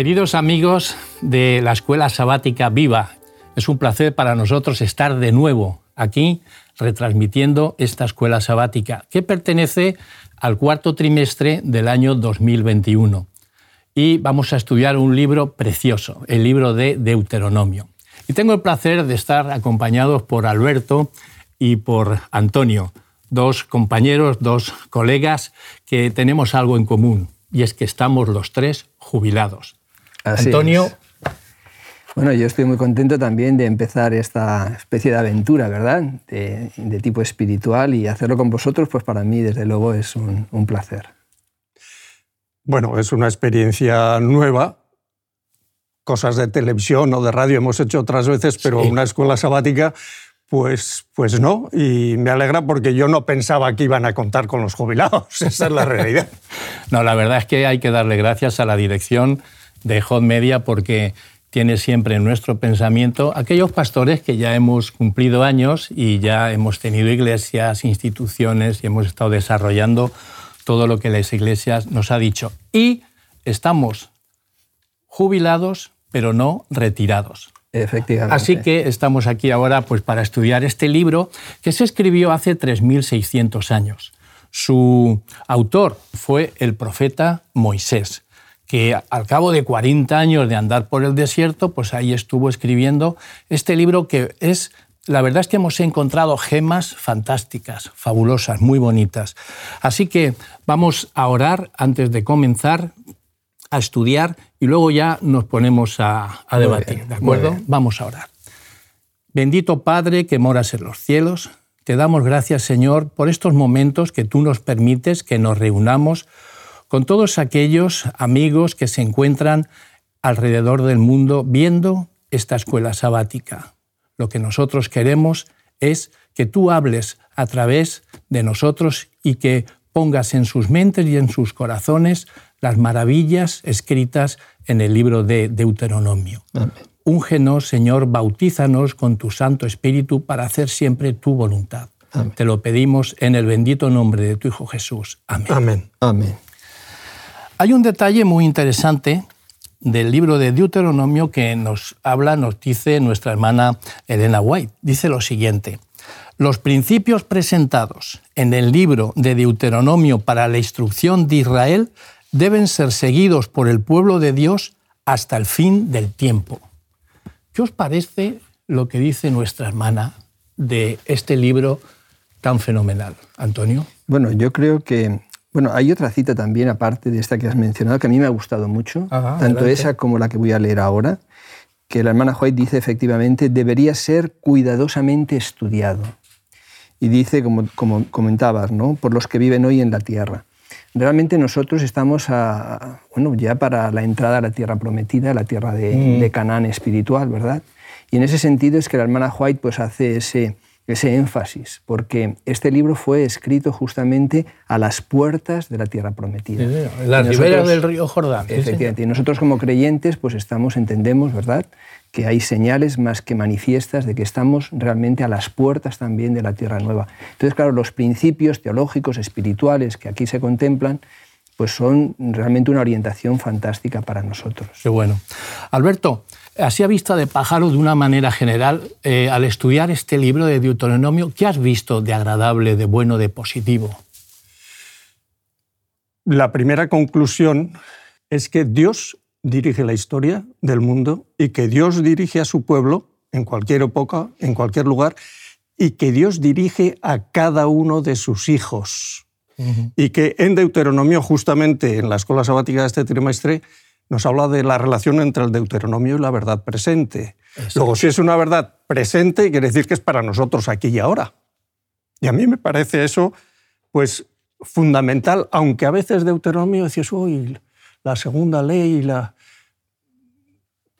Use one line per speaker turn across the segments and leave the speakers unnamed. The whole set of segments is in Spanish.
Queridos amigos de la Escuela Sabática Viva, es un placer para nosotros estar de nuevo aquí retransmitiendo esta Escuela Sabática, que pertenece al cuarto trimestre del año 2021. Y vamos a estudiar un libro precioso, el libro de Deuteronomio. Y tengo el placer de estar acompañados por Alberto y por Antonio, dos compañeros, dos colegas que tenemos algo en común, y es que estamos los tres jubilados. Antonio.
Bueno, yo estoy muy contento también de empezar esta especie de aventura, ¿verdad? De, tipo espiritual y hacerlo con vosotros, pues para mí, desde luego, es un, un placer.
Bueno, es una experiencia nueva. Cosas de televisión o de radio hemos hecho otras veces, pero una escuela sabática, pues, pues no. Y me alegra porque yo no pensaba que iban a contar con los jubilados. Esa es la realidad.
no, la verdad es que hay que darle gracias a la dirección de Hot Media porque tiene siempre en nuestro pensamiento aquellos pastores que ya hemos cumplido años y ya hemos tenido iglesias, instituciones y hemos estado desarrollando todo lo que las iglesias nos ha dicho. Y estamos jubilados, pero no retirados.
Efectivamente.
Así que estamos aquí ahora pues, para estudiar este libro que se escribió hace 3.600 años. Su autor fue el profeta Moisés que al cabo de 40 años de andar por el desierto, pues ahí estuvo escribiendo este libro que es, la verdad es que hemos encontrado gemas fantásticas, fabulosas, muy bonitas. Así que vamos a orar antes de comenzar a estudiar y luego ya nos ponemos a, debatir, ¿de acuerdo? Vamos a orar. Bendito Padre que moras en los cielos, te damos gracias Señor por estos momentos que tú nos permites que nos reunamos con todos aquellos amigos que se encuentran alrededor del mundo viendo esta escuela sabática. Lo que nosotros queremos es que tú hables a través de nosotros y que pongas en sus mentes y en sus corazones las maravillas escritas en el libro de Deuteronomio. Úngenos, Señor, bautízanos con tu Santo Espíritu para hacer siempre tu voluntad. Te lo pedimos en el bendito nombre de tu Hijo Jesús. Amén.
Amén.
Amén.
Hay un detalle muy interesante del libro de Deuteronomio que nos habla, nos dice nuestra hermana Elena White. Dice lo siguiente, los principios presentados en el libro de Deuteronomio para la instrucción de Israel deben ser seguidos por el pueblo de Dios hasta el fin del tiempo. ¿Qué os parece lo que dice nuestra hermana de este libro tan fenomenal, Antonio?
Bueno, yo creo que bueno, hay otra cita también, aparte de esta que has mencionado, que a mí me ha gustado mucho, tanto esa como la que voy a leer ahora, que la hermana White dice efectivamente, debería ser cuidadosamente estudiado. Y dice, como, como comentabas, ¿no? por los que viven hoy en la tierra. Realmente nosotros estamos a, bueno, ya para la entrada a la tierra prometida, la tierra de, mm. de Canaán espiritual, ¿verdad? Y en ese sentido es que la hermana White pues, hace ese, ese énfasis, porque este libro fue escrito justamente a las puertas de la tierra prometida.
en la ribera del río Jordán.
Efectivamente, y nosotros como creyentes pues estamos, entendemos, ¿verdad?, que hay señales más que manifiestas de que estamos realmente a las puertas también de la tierra nueva. Entonces, claro, los principios teológicos, espirituales que aquí se contemplan, pues son realmente una orientación fantástica para nosotros.
Qué bueno. Alberto, así a vista de pájaro, de una manera general, eh, al estudiar este libro de Deuteronomio, ¿qué has visto de agradable, de bueno, de positivo?
La primera conclusión es que Dios dirige la historia del mundo y que Dios dirige a su pueblo en cualquier época, en cualquier lugar, y que Dios dirige a cada uno de sus hijos. Y que en Deuteronomio, justamente en la escuela sabática de este trimestre, nos habla de la relación entre el Deuteronomio y la verdad presente. Luego, si es una verdad presente, quiere decir que es para nosotros aquí y ahora. Y a mí me parece eso, pues, fundamental, aunque a veces Deuteronomio decís, uy, la segunda ley, la...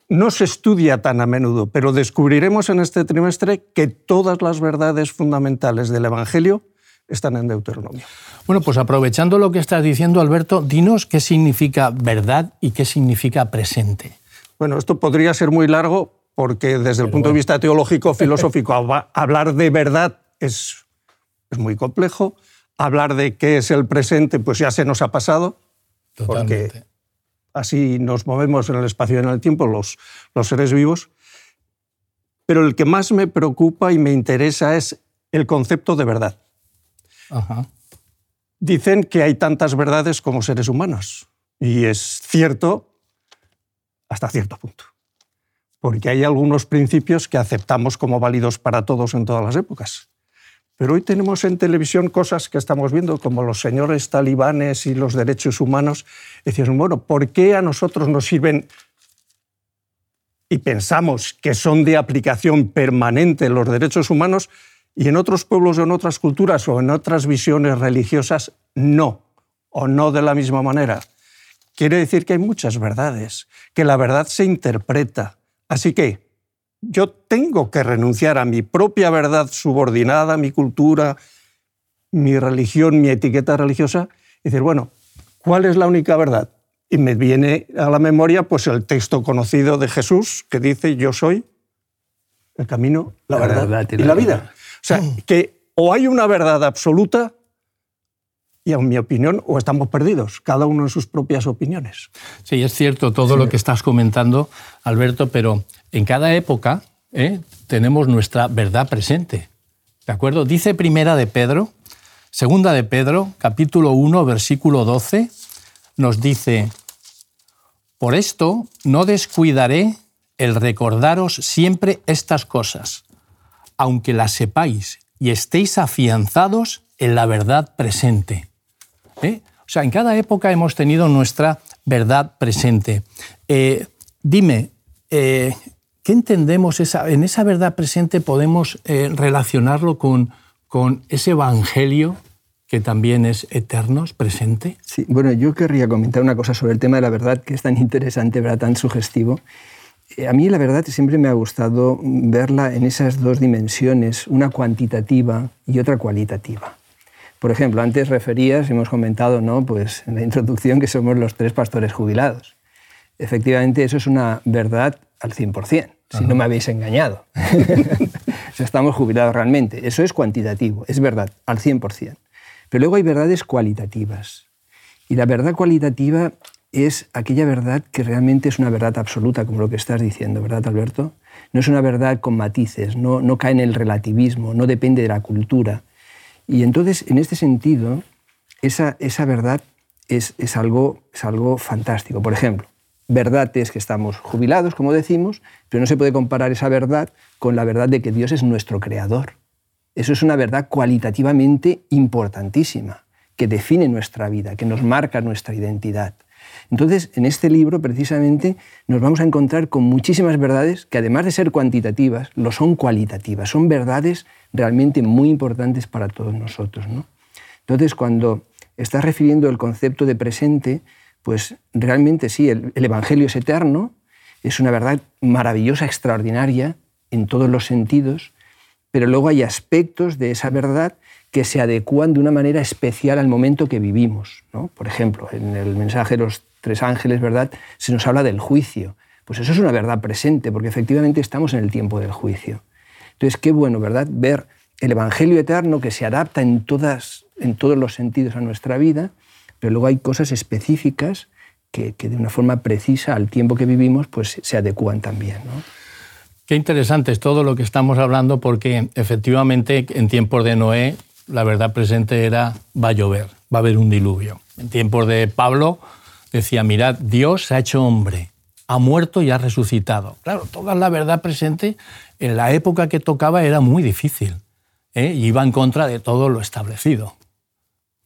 no se estudia tan a menudo, pero descubriremos en este trimestre que todas las verdades fundamentales del Evangelio están en Deuteronomio.
Bueno, pues aprovechando lo que estás diciendo, Alberto, dinos qué significa verdad y qué significa presente.
Bueno, esto podría ser muy largo porque desde el punto de vista teológico, filosófico, hablar de verdad es, es muy complejo. Hablar de qué es el presente, pues ya se nos ha pasado.
Totalmente.
así nos movemos en el espacio y en el tiempo los, los seres vivos, pero el que más me preocupa y me interesa es el concepto de verdad. Dicen que hay tantas verdades como seres humanos, y es cierto hasta cierto punto, porque hay algunos principios que aceptamos como válidos para todos en todas las épocas. Pero hoy tenemos en televisión cosas que estamos viendo, como los señores talibanes y los derechos humanos. Decían, bueno, ¿por qué a nosotros nos sirven y pensamos que son de aplicación permanente los derechos humanos y en otros pueblos o en otras culturas o en otras visiones religiosas no, o no de la misma manera? Quiere decir que hay muchas verdades, que la verdad se interpreta. Así que yo tengo que renunciar a mi propia verdad subordinada, mi cultura, mi religión, mi etiqueta religiosa, y decir, bueno, ¿cuál es la única verdad? Y me viene a la memoria pues el texto conocido de Jesús que dice, yo soy el camino, la, verdad, y la, vida. O sea, que o hay una verdad absoluta y en mi opinión, o estamos perdidos, cada uno en sus propias opiniones.
Sí, es cierto todo lo que estás comentando, Alberto, pero en cada época ¿eh? tenemos nuestra verdad presente. ¿De acuerdo? Dice primera de Pedro, segunda de Pedro, capítulo 1, versículo 12, nos dice, por esto no descuidaré el recordaros siempre estas cosas, aunque las sepáis y estéis afianzados en la verdad presente. ¿Eh? O sea, en cada época hemos tenido nuestra verdad presente. Eh, dime, eh, ¿qué entendemos en esa verdad presente? ¿Podemos relacionarlo con, con ese evangelio que también es eterno, es presente?
Sí, bueno, yo querría comentar una cosa sobre el tema de la verdad, que es tan interesante, ¿verdad? tan sugestivo. Eh, a mí la verdad siempre me ha gustado verla en esas dos dimensiones, una cuantitativa y otra cualitativa. Por ejemplo, antes referías, hemos comentado ¿no? pues en la introducción que somos los tres pastores jubilados. Efectivamente, eso es una verdad al 100%, si no me habéis engañado. estamos jubilados realmente. Eso es cuantitativo, es verdad, al 100%. Pero luego hay verdades cualitativas. Y la verdad cualitativa es aquella verdad que realmente es una verdad absoluta, como lo que estás diciendo, ¿verdad, Alberto? No es una verdad con matices, no, no cae en el relativismo, no depende de la cultura. Y entonces, en este sentido, esa, esa verdad es, es, algo, es algo fantástico. Por ejemplo, verdad es que estamos jubilados, como decimos, pero no se puede comparar esa verdad con la verdad de que Dios es nuestro creador. Eso es una verdad cualitativamente importantísima, que define nuestra vida, que nos marca nuestra identidad. Entonces, en este libro, precisamente, nos vamos a encontrar con muchísimas verdades que, además de ser cuantitativas, lo son cualitativas. Son verdades realmente muy importantes para todos nosotros. Entonces, cuando estás refiriendo el concepto de presente, pues realmente sí, el Evangelio es eterno, es una verdad maravillosa, extraordinaria, en todos los sentidos, pero luego hay aspectos de esa verdad que se adecúan de una manera especial al momento que vivimos. Por ejemplo, en el mensaje de los tres ángeles, ¿verdad? Se nos habla del juicio. Pues eso es una verdad presente, porque efectivamente estamos en el tiempo del juicio. Entonces, qué bueno, ¿verdad? Ver el Evangelio eterno que se adapta en, todas, en todos los sentidos a nuestra vida, pero luego hay cosas específicas que, que de una forma precisa al tiempo que vivimos pues se adecúan también. ¿no?
Qué interesante es todo lo que estamos hablando porque efectivamente en tiempos de Noé la verdad presente era va a llover, va a haber un diluvio. En tiempos de Pablo decía, mirad, Dios se ha hecho hombre, ha muerto y ha resucitado. Claro, toda la verdad presente en la época que tocaba era muy difícil ¿eh? y iba en contra de todo lo establecido.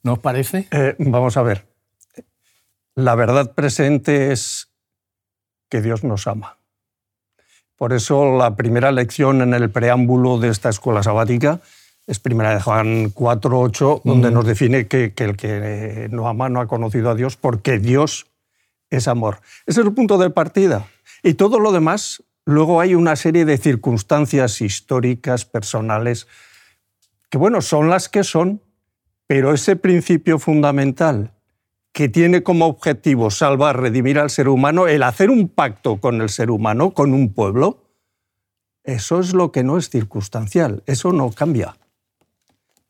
¿No os parece?
Eh, vamos a ver. La verdad presente es que Dios nos ama. Por eso la primera lección en el preámbulo de esta escuela sabática es primera de Juan 4.8, donde nos define que, el que no ama no ha conocido a Dios porque Dios es amor. Ese es el punto de partida. Y todo lo demás, luego hay una serie de circunstancias históricas, personales, que bueno, son las que son, pero ese principio fundamental que tiene como objetivo salvar, redimir al ser humano, el hacer un pacto con el ser humano, con un pueblo, eso es lo que no es circunstancial, eso no cambia.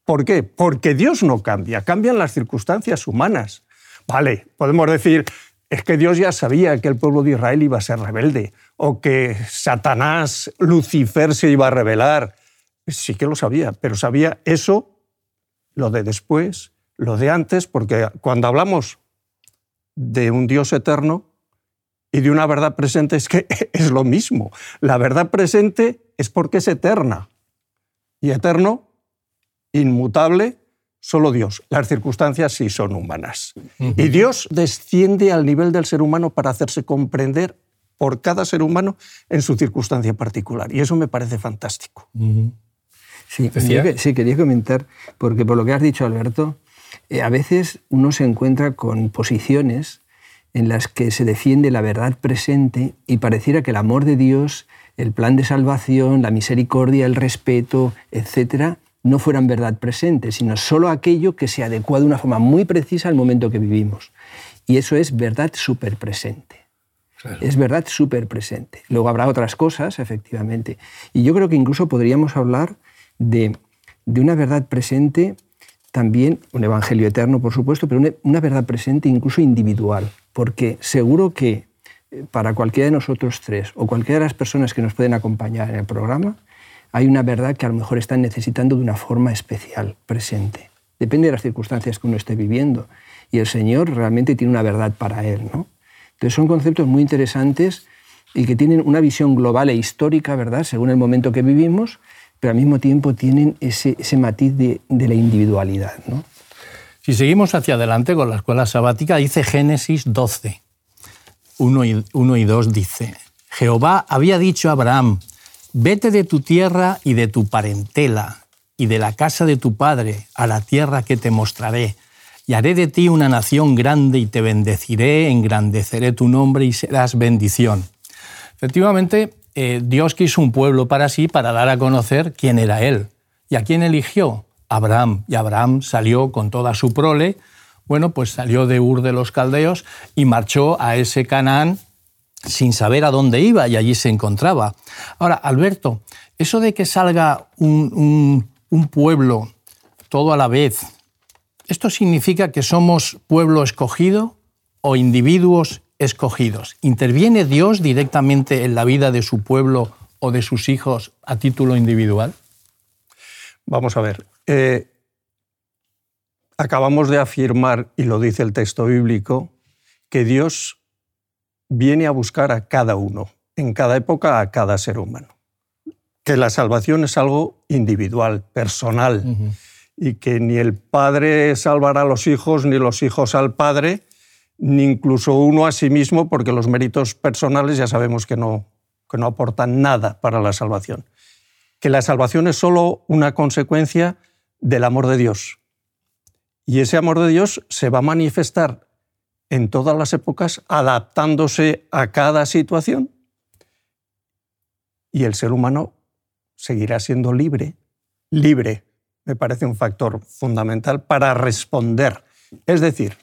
¿Por qué? Porque Dios no cambia, cambian las circunstancias humanas. Vale, podemos decir, es que Dios ya sabía que el pueblo de Israel iba a ser rebelde, o que Satanás, Lucifer se iba a rebelar. Sí que lo sabía, pero sabía eso, lo de después, lo de antes, porque cuando hablamos de un Dios eterno y de una verdad presente es que es lo mismo. La verdad presente es porque es eterna. Y eterno, inmutable, solo Dios. Las circunstancias sí son humanas. Y Dios desciende al nivel del ser humano para hacerse comprender por cada ser humano en su circunstancia particular. Y eso me parece fantástico.
Sí, sí, quería comentar, porque por lo que has dicho, Alberto, eh, a veces uno se encuentra con posiciones en las que se defiende la verdad presente y pareciera que el amor de Dios, el plan de salvación, la misericordia, el respeto, etcétera, no fueran verdad presente, sino solo aquello que se adecua de una forma muy precisa al momento que vivimos. Y eso es verdad súper presente. Es verdad súper presente. Luego habrá otras cosas, efectivamente. Y yo creo que incluso podríamos hablar de, de una verdad presente también, un evangelio eterno, por supuesto, pero una, una verdad presente incluso individual. Porque seguro que eh, para cualquiera de nosotros tres o cualquiera de las personas que nos pueden acompañar en el programa, hay una verdad que a lo mejor están necesitando de una forma especial, presente. Depende de las circunstancias que uno esté viviendo. Y el Señor realmente tiene una verdad para él. ¿no? Entonces son conceptos muy interesantes y que tienen una visión global e histórica, ¿verdad? Según el momento que vivimos, pero al mismo tiempo tienen ese, matiz de, la individualidad. ¿no?
Si seguimos hacia adelante con la escuela sabática, dice Génesis 12, 1 y, 1 y 2 dice, Jehová había dicho a Abraham, Vete de tu tierra y de tu parentela y de la casa de tu padre a la tierra que te mostraré, y haré de ti una nación grande y te bendeciré, engrandeceré tu nombre y serás bendición. Efectivamente, eh, Dios quiso un pueblo para sí para dar a conocer quién era Él. ¿Y a quién eligió? Abraham. Y Abraham salió con toda su prole, bueno, pues salió de Ur de los Caldeos y marchó a ese Canaán sin saber a dónde iba y allí se encontraba. Ahora, Alberto, eso de que salga un, pueblo todo a la vez, ¿esto significa que somos pueblo escogido o individuos escogidos? ¿Interviene Dios directamente en la vida de su pueblo o de sus hijos a título individual?
Vamos a ver. Eh, acabamos de afirmar, y lo dice el texto bíblico, que Dios viene a buscar a cada uno, en cada época a cada ser humano. Que la salvación es algo individual, personal, y que ni el padre salvará a los hijos, ni los hijos al padre, ni incluso uno a sí mismo, porque los méritos personales ya sabemos que no, que no aportan nada para la salvación. Que la salvación es solo una consecuencia del amor de Dios. Y ese amor de Dios se va a manifestar en todas las épocas, adaptándose a cada situación. Y el ser humano seguirá siendo libre. Libre me parece un factor fundamental para responder. Es decir,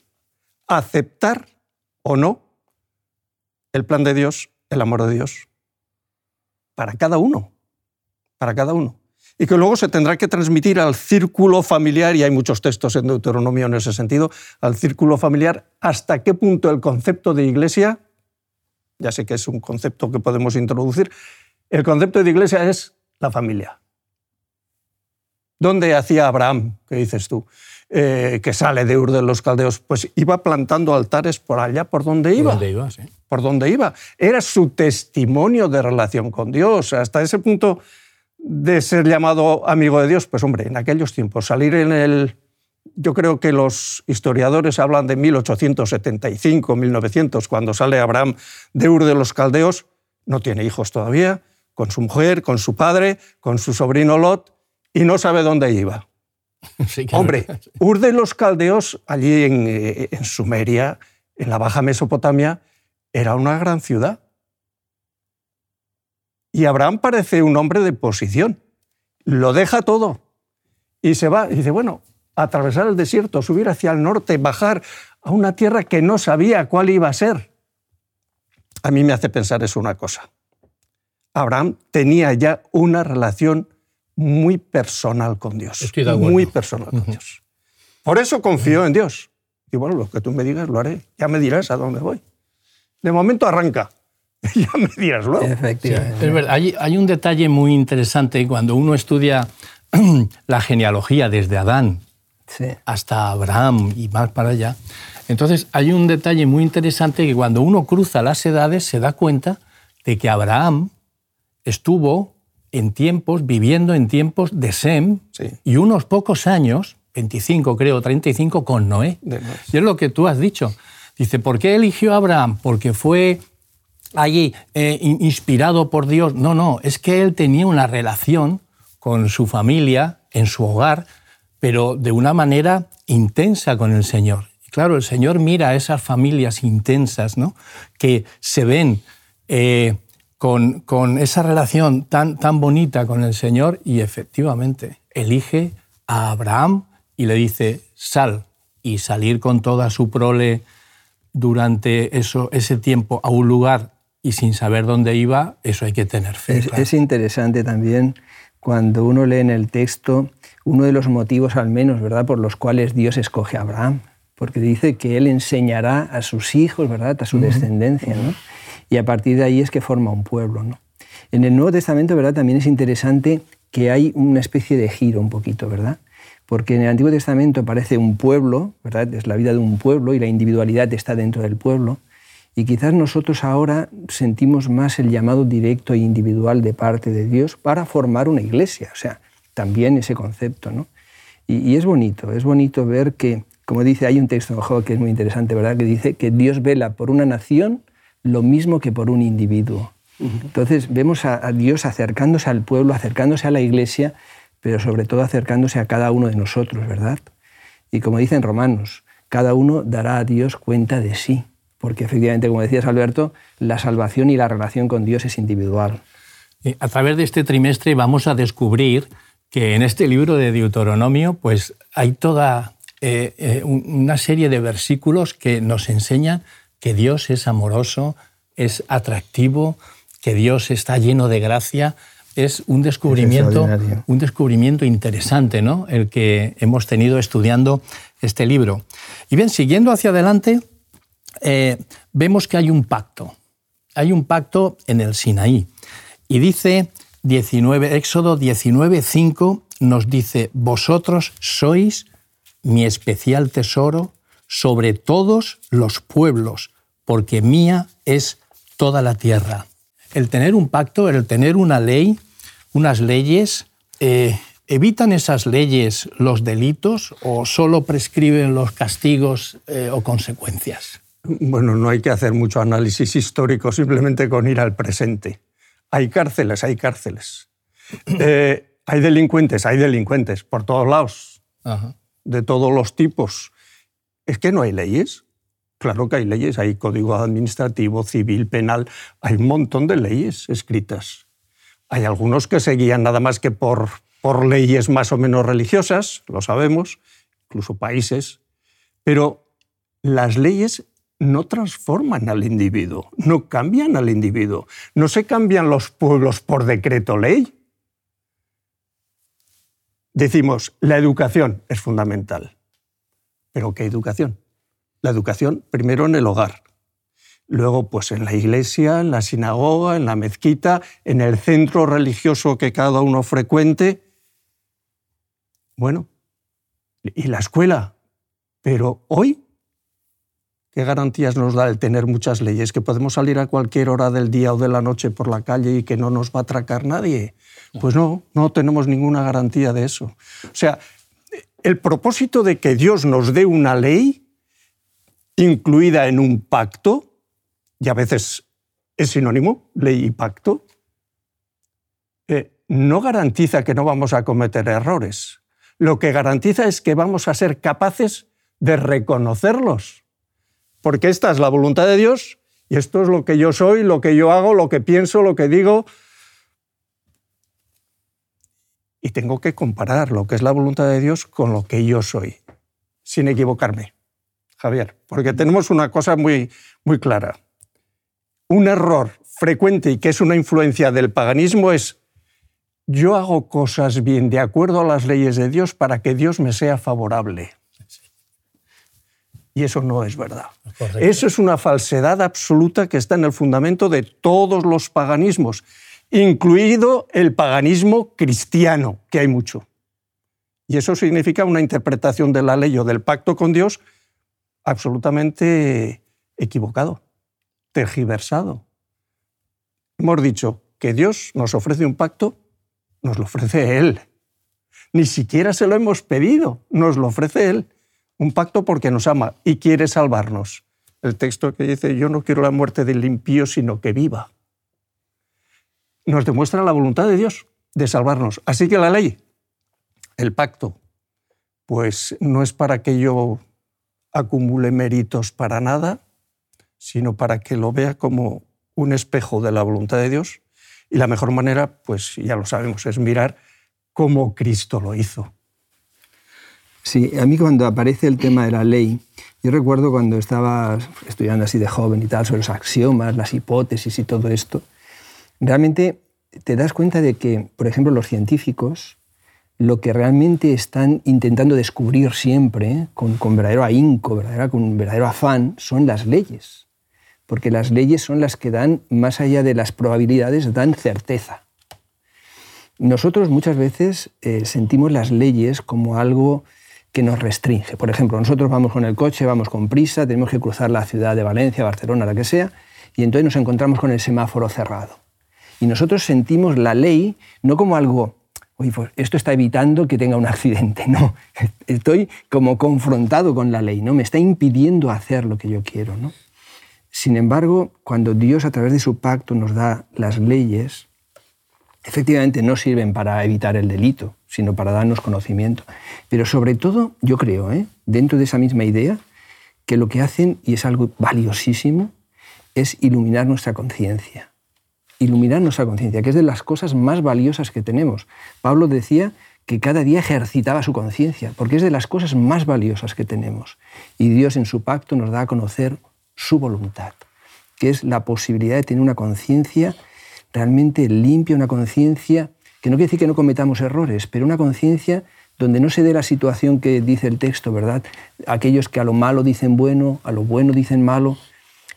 aceptar o no el plan de Dios, el amor de Dios, para cada uno, para cada uno y que luego se tendrá que transmitir al círculo familiar, y hay muchos textos en Deuteronomio en ese sentido, al círculo familiar, hasta qué punto el concepto de iglesia, ya sé que es un concepto que podemos introducir, el concepto de iglesia es la familia. ¿Dónde hacía Abraham, qué dices tú, eh, que sale de Ur de los Caldeos? Pues iba plantando altares por allá, por donde iba.
Por donde iba, sí.
Por donde iba. Era su testimonio de relación con Dios. Hasta ese punto de ser llamado amigo de Dios? Pues hombre, en aquellos tiempos, salir en el... Yo creo que los historiadores hablan de 1875, 1900, cuando sale Abraham de Ur de los Caldeos, no tiene hijos todavía, con su mujer, con su padre, con su sobrino Lot, y no sabe dónde iba. Hombre, Ur de los Caldeos, allí en, eh, en Sumeria, en la Baja Mesopotamia, era una gran ciudad. Y Abraham parece un hombre de posición. Lo deja todo y se va. Y dice, bueno, atravesar el desierto, subir hacia el norte, bajar a una tierra que no sabía cuál iba a ser. A mí me hace pensar eso una cosa. Abraham tenía ya una relación muy personal con Dios. Muy personal con Dios. Por eso confió en Dios. Y bueno, lo que tú me digas lo haré. Ya me dirás a dónde voy. De momento arranca. ya me dirás luego.
Efectivamente. Hay, hay un detalle muy interesante cuando uno estudia la genealogía desde Adán hasta Abraham y más para allá. Entonces hay un detalle muy interesante que cuando uno cruza las edades se da cuenta de que Abraham estuvo en tiempos, viviendo en tiempos de Sem y unos pocos años, 25 creo, 35, con Noé. Y es lo que tú has dicho. Dice, ¿por qué eligió a Abraham? Porque fue allí eh, inspirado por Dios. No, no, es que él tenía una relación con su familia, en su hogar, pero de una manera intensa con el Señor. Y claro, el Señor mira a esas familias intensas, ¿no? que se ven eh, con, con, esa relación tan, tan bonita con el Señor y efectivamente elige a Abraham y le dice, sal, y salir con toda su prole durante eso, ese tiempo a un lugar y sin saber dónde iba, eso hay que tener fe.
Es, interesante también cuando uno lee en el texto uno de los motivos al menos, ¿verdad?, por los cuales Dios escoge a Abraham, porque dice que él enseñará a sus hijos, ¿verdad?, a su descendencia, ¿no? Y a partir de ahí es que forma un pueblo, ¿no? En el Nuevo Testamento, ¿verdad?, también es interesante que hay una especie de giro un poquito, ¿verdad? Porque en el Antiguo Testamento parece un pueblo, ¿verdad? Es la vida de un pueblo y la individualidad está dentro del pueblo. Y quizás nosotros ahora sentimos más el llamado directo e individual de parte de Dios para formar una iglesia, o sea, también ese concepto. ¿no? Y, es bonito, es bonito ver que, como dice, hay un texto en Job que es muy interesante, ¿verdad? Que dice que Dios vela por una nación lo mismo que por un individuo. Entonces vemos a, a Dios acercándose al pueblo, acercándose a la iglesia, pero sobre todo acercándose a cada uno de nosotros, ¿verdad? Y como dicen Romanos, cada uno dará a Dios cuenta de sí porque efectivamente, como decías Alberto, la salvación y la relación con Dios es individual.
A través de este trimestre vamos a descubrir que en este libro de Deuteronomio pues, hay toda eh, eh, una serie de versículos que nos enseñan que Dios es amoroso, es atractivo, que Dios está lleno de gracia. Es un descubrimiento, un descubrimiento interesante, ¿no? El que hemos tenido estudiando este libro. Y bien, siguiendo hacia adelante, eh, vemos que hay un pacto. Hay un pacto en el Sinaí. Y dice 19, Éxodo 19:5 nos dice, vosotros sois mi especial tesoro sobre todos los pueblos, porque mía es toda la tierra. El tener un pacto, el tener una ley, unas leyes, eh, ¿evitan esas leyes los delitos o solo prescriben los castigos eh, o consecuencias?
Bueno, no hay que hacer mucho análisis histórico simplemente con ir al presente. Hay cárceles, hay cárceles. Eh, hay delincuentes, hay delincuentes por todos lados, de todos los tipos. Es que no hay leyes. Claro que hay leyes, hay código administrativo, civil, penal, hay un montón de leyes escritas. Hay algunos que seguían nada más que por, por leyes más o menos religiosas, lo sabemos, incluso países, pero las leyes no transforman al individuo, no cambian al individuo, no se cambian los pueblos por decreto ley. Decimos, la educación es fundamental. ¿Pero qué educación? La educación primero en el hogar, luego pues en la iglesia, en la sinagoga, en la mezquita, en el centro religioso que cada uno frecuente. Bueno, y la escuela. Pero hoy ¿Qué garantías nos da el tener muchas leyes? ¿Que podemos salir a cualquier hora del día o de la noche por la calle y que no nos va a atracar nadie? Pues no, no tenemos ninguna garantía de eso. O sea, el propósito de que Dios nos dé una ley incluida en un pacto, y a veces es sinónimo, ley y pacto, eh, no garantiza que no vamos a cometer errores. Lo que garantiza es que vamos a ser capaces de reconocerlos porque esta es la voluntad de Dios y esto es lo que yo soy, lo que yo hago, lo que pienso, lo que digo. Y tengo que comparar lo que es la voluntad de Dios con lo que yo soy, sin equivocarme, Javier, porque tenemos una cosa muy, muy clara. Un error frecuente y que es una influencia del paganismo es yo hago cosas bien de acuerdo a las leyes de Dios para que Dios me sea favorable. Y eso no es verdad. Eso es una falsedad absoluta que está en el fundamento de todos los paganismos, incluido el paganismo cristiano, que hay mucho. Y eso significa una interpretación de la ley o del pacto con Dios absolutamente equivocado, tergiversado. Hemos dicho que Dios nos ofrece un pacto, nos lo ofrece Él. Ni siquiera se lo hemos pedido, nos lo ofrece Él. Un pacto porque nos ama y quiere salvarnos. El texto que dice, yo no quiero la muerte del impío, sino que viva. Nos demuestra la voluntad de Dios de salvarnos. Así que la ley el pacto, pues no es para que yo acumule méritos para nada, sino para que lo vea como un espejo de la voluntad de Dios. Y la mejor manera, pues ya lo sabemos, es mirar cómo Cristo lo hizo.
Sí, a mí cuando aparece el tema de la ley, yo recuerdo cuando estaba estudiando así de joven y tal, sobre los axiomas, las hipótesis y todo esto, realmente te das cuenta de que, por ejemplo, los científicos lo que realmente están intentando descubrir siempre, con, verdadero ahínco, con verdadero afán, son las leyes. Porque las leyes son las que dan, más allá de las probabilidades, dan certeza. Nosotros muchas veces eh, sentimos las leyes como algo que nos restringe. Por ejemplo, nosotros vamos con el coche, vamos con prisa, tenemos que cruzar la ciudad de Valencia, Barcelona, la que sea, y entonces nos encontramos con el semáforo cerrado. Y nosotros sentimos la ley no como algo pues esto está evitando que tenga un accidente. No, estoy como confrontado con la ley, ¿no? Me está impidiendo hacer lo que yo quiero, ¿no? Sin embargo, cuando Dios a través de su pacto nos da las leyes, efectivamente no sirven para evitar el delito, sino para darnos conocimiento. Pero sobre todo, yo creo, ¿eh? dentro de esa misma idea, que lo que hacen, y es algo valiosísimo, es iluminar nuestra conciencia iluminar nuestra conciencia, que es de las cosas más valiosas que tenemos. Pablo decía que cada día ejercitaba su conciencia, porque es de las cosas más valiosas que tenemos. Y Dios en su pacto nos da a conocer su voluntad, que es la posibilidad de tener una conciencia realmente limpia, una conciencia que no quiere decir que no cometamos errores, pero una conciencia donde no se dé la situación que dice el texto, ¿verdad? Aquellos que a lo malo dicen bueno, a lo bueno dicen malo.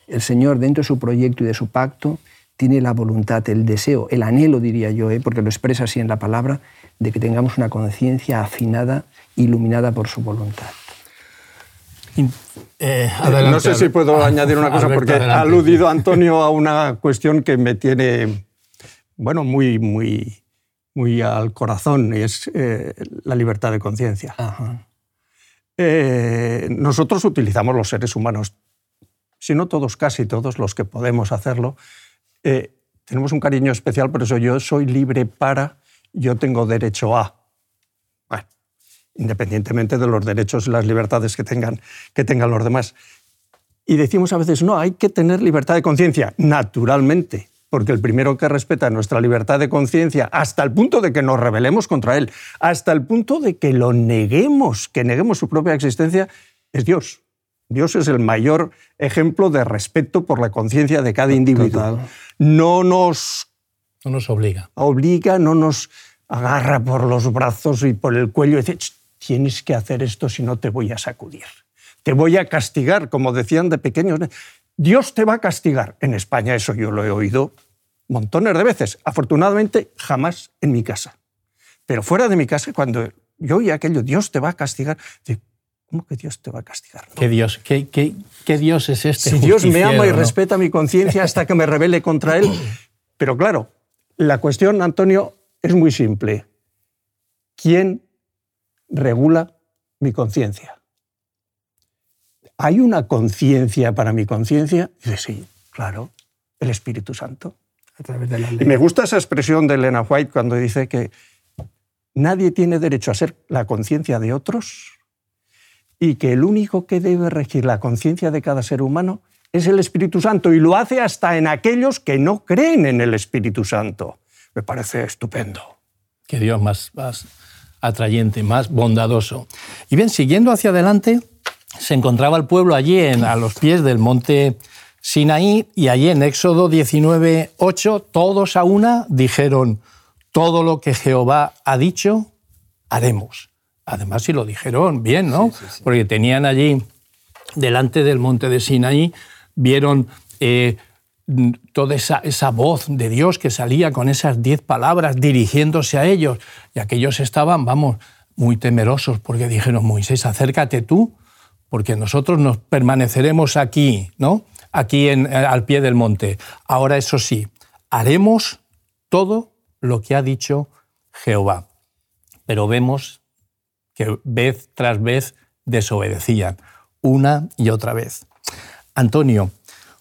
El Señor, dentro de su proyecto y de su pacto, tiene la voluntad, el deseo, el anhelo, diría yo, ¿eh? porque lo expresa así en la palabra, de que tengamos una conciencia afinada, iluminada por su voluntad.
Eh, no sé si puedo añadir una cosa, porque ha aludido Antonio a una cuestión que me tiene, bueno, muy, muy, muy al corazón, y es eh, la libertad de conciencia. nosotros utilizamos los seres humanos, si no todos, casi todos los que podemos hacerlo, eh, tenemos un cariño especial, por eso yo soy libre para, yo tengo derecho a. Bueno, independientemente de los derechos y las libertades que tengan, que tengan los demás. Y decimos a veces, no, hay que tener libertad de conciencia, naturalmente, porque el primero que respeta nuestra libertad de conciencia hasta el punto de que nos rebelemos contra él, hasta el punto de que lo neguemos, que neguemos su propia existencia, es Dios. Dios es el mayor ejemplo de respeto por la conciencia de cada individuo. No nos,
no nos obliga.
Obliga, no nos agarra por los brazos y por el cuello y dice, tienes que hacer esto si no te voy a sacudir. Te voy a castigar, como decían de pequeños. Dios te va a castigar. En España eso yo lo he oído montones de veces. Afortunadamente, jamás en mi casa. Pero fuera de mi casa, cuando yo oía aquello, Dios te va a castigar, ¿Cómo que Dios te va a castigar?
¿Qué, Dios, qué, qué, Dios es este?
Si Dios me ama y respeta mi conciencia hasta que me revele contra Él. Pero claro, la cuestión, Antonio, es muy simple. ¿Quién regula mi conciencia? ¿Hay una conciencia para mi conciencia? Dice, sí, claro, el Espíritu Santo. A través de la ley. Y me gusta esa expresión de Elena White cuando dice que nadie tiene derecho a ser la conciencia de otros y que el único que debe regir la conciencia de cada ser humano es el Espíritu Santo y lo hace hasta en aquellos que no creen en el Espíritu Santo. Me parece estupendo.
Qué Dios más, más atrayente, más bondadoso. Y bien, siguiendo hacia adelante, se encontraba el pueblo allí en, a los pies del monte Sinaí y allí en Éxodo 19, 8, todos a una dijeron, todo lo que Jehová ha dicho, haremos. Además, si lo dijeron bien, ¿no? Porque tenían allí delante del monte de Sinaí, vieron eh, toda esa, esa, voz de Dios que salía con esas diez palabras dirigiéndose a ellos. Y aquellos estaban, vamos, muy temerosos porque dijeron, Moisés, acércate tú, porque nosotros nos permaneceremos aquí, ¿no? Aquí eh, al pie del monte. Ahora, eso sí, haremos todo lo que ha dicho Jehová. Pero vemos que vez tras vez desobedecían, una y otra vez. Antonio,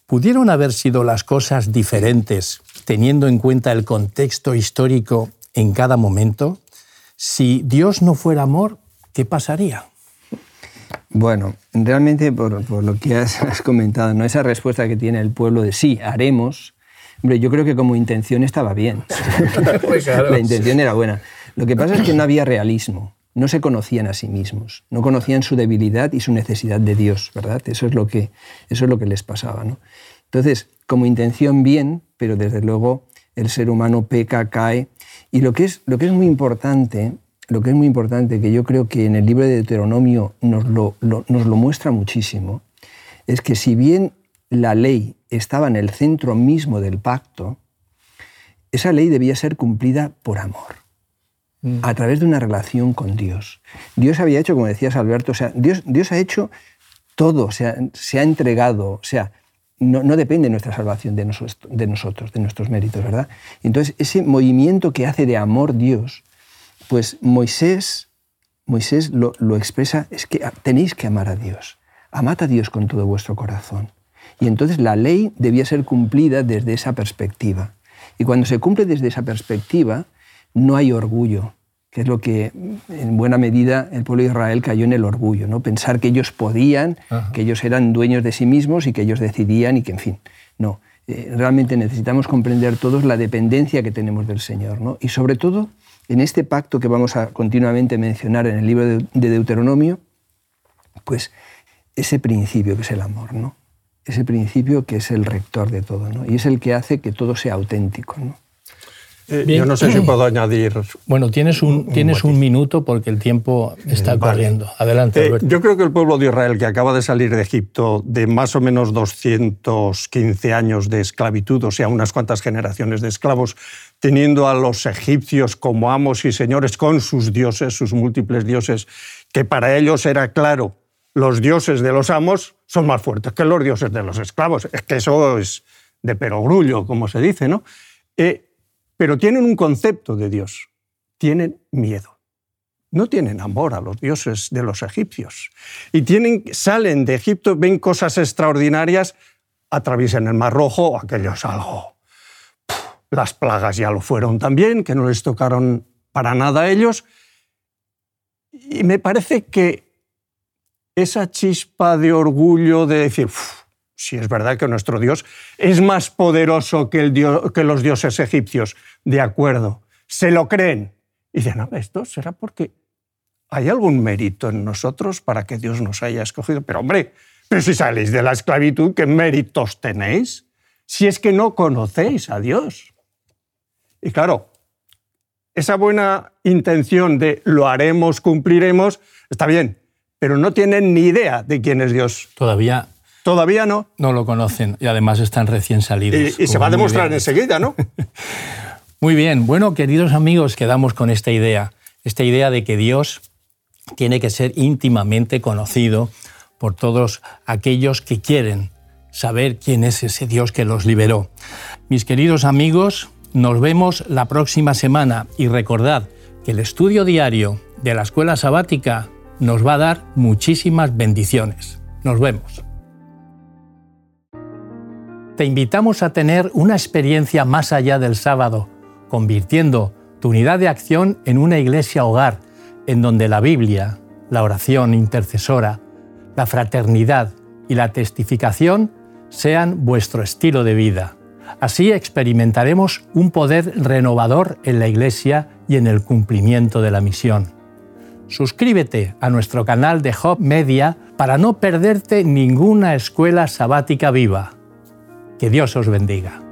¿pudieron haber sido las cosas diferentes teniendo en cuenta el contexto histórico en cada momento? Si Dios no fuera amor, ¿qué pasaría?
Bueno, realmente por, lo que has, comentado, ¿no? esa respuesta que tiene el pueblo de sí, haremos, hombre, yo creo que como intención estaba bien. Pues La intención era buena. Lo que pasa es que no había realismo, no se conocían a sí mismos, no conocían su debilidad y su necesidad de Dios, ¿verdad? Eso es lo que, eso es lo que les pasaba, ¿no? Entonces, como intención bien, pero desde luego el ser humano peca, cae. Y lo que es, lo que es muy importante lo que es muy importante, que yo creo que en el libro de Deuteronomio nos lo, nos lo muestra muchísimo, es que si bien la ley estaba en el centro mismo del pacto, esa ley debía ser cumplida por amor, mm. a través de una relación con Dios. Dios había hecho, como decías Alberto, o sea, Dios, Dios ha hecho todo, o sea, se ha entregado, o sea, no, no depende nuestra salvación de, de nosotros, de nuestros méritos, ¿verdad? Entonces, ese movimiento que hace de amor Dios, pues Moisés, Moisés lo, expresa, es que tenéis que amar a Dios. Amad a Dios con todo vuestro corazón. Y entonces la ley debía ser cumplida desde esa perspectiva. Y cuando se cumple desde esa perspectiva, no hay orgullo, que es lo que en buena medida el pueblo de Israel cayó en el orgullo, ¿no? pensar que ellos podían, que ellos eran dueños de sí mismos y que ellos decidían y que, en fin, no. Eh, realmente necesitamos comprender todos la dependencia que tenemos del Señor. ¿no? Y sobre todo, en este pacto que vamos a continuamente mencionar en el libro de Deuteronomio, pues ese principio que es el amor, ¿no? Ese principio que es el rector de todo, ¿no? Y es el que hace que todo sea auténtico, ¿no?
Eh, yo no sé si puedo añadir.
Bueno, tienes un, tienes un minuto porque el tiempo está corriendo. Adelante.
Eh, yo creo que el pueblo de Israel, que acaba de salir de Egipto de más o menos 215 años de esclavitud, o sea, unas cuantas generaciones de esclavos, teniendo a los egipcios como amos y señores con sus dioses, sus múltiples dioses, que para ellos era claro, los dioses de los amos son más fuertes que los dioses de los esclavos. Es que eso es de perogrullo, como se dice, ¿no? Eh, pero tienen un concepto de Dios, tienen miedo. No tienen amor a los dioses de los egipcios. Y tienen, salen de Egipto, ven cosas extraordinarias, atraviesan el Mar Rojo, aquello es algo. Las plagas ya lo fueron también, que no les tocaron para nada a ellos. Y me parece que esa chispa de orgullo de decir, si es verdad que nuestro Dios es más poderoso que, los dioses egipcios, de acuerdo, se lo creen. Y dicen, no, esto será porque hay algún mérito en nosotros para que Dios nos haya escogido. Pero hombre, pero si salís de la esclavitud, ¿qué méritos tenéis? Si es que no conocéis a Dios. Y claro, esa buena intención de lo haremos, cumpliremos, está bien, pero no tienen ni idea de quién es Dios.
Todavía
Todavía no.
No lo conocen y además están recién salidos.
Y, se va a demostrar enseguida, ¿no?
muy bien. Bueno, queridos amigos, quedamos con esta idea. Esta idea de que Dios tiene que ser íntimamente conocido por todos aquellos que quieren saber quién es ese Dios que los liberó. Mis queridos amigos, nos vemos la próxima semana y recordad que el estudio diario de la escuela sabática nos va a dar muchísimas bendiciones. Nos vemos. Te invitamos a tener una experiencia más allá del sábado, convirtiendo tu unidad de acción en una iglesia hogar, en donde la Biblia, la oración intercesora, la fraternidad y la testificación sean vuestro estilo de vida. Así experimentaremos un poder renovador en la Iglesia y en el cumplimiento de la misión. Suscríbete a nuestro canal de Hub Media para no perderte ninguna escuela sabática viva. Que Dios os bendiga.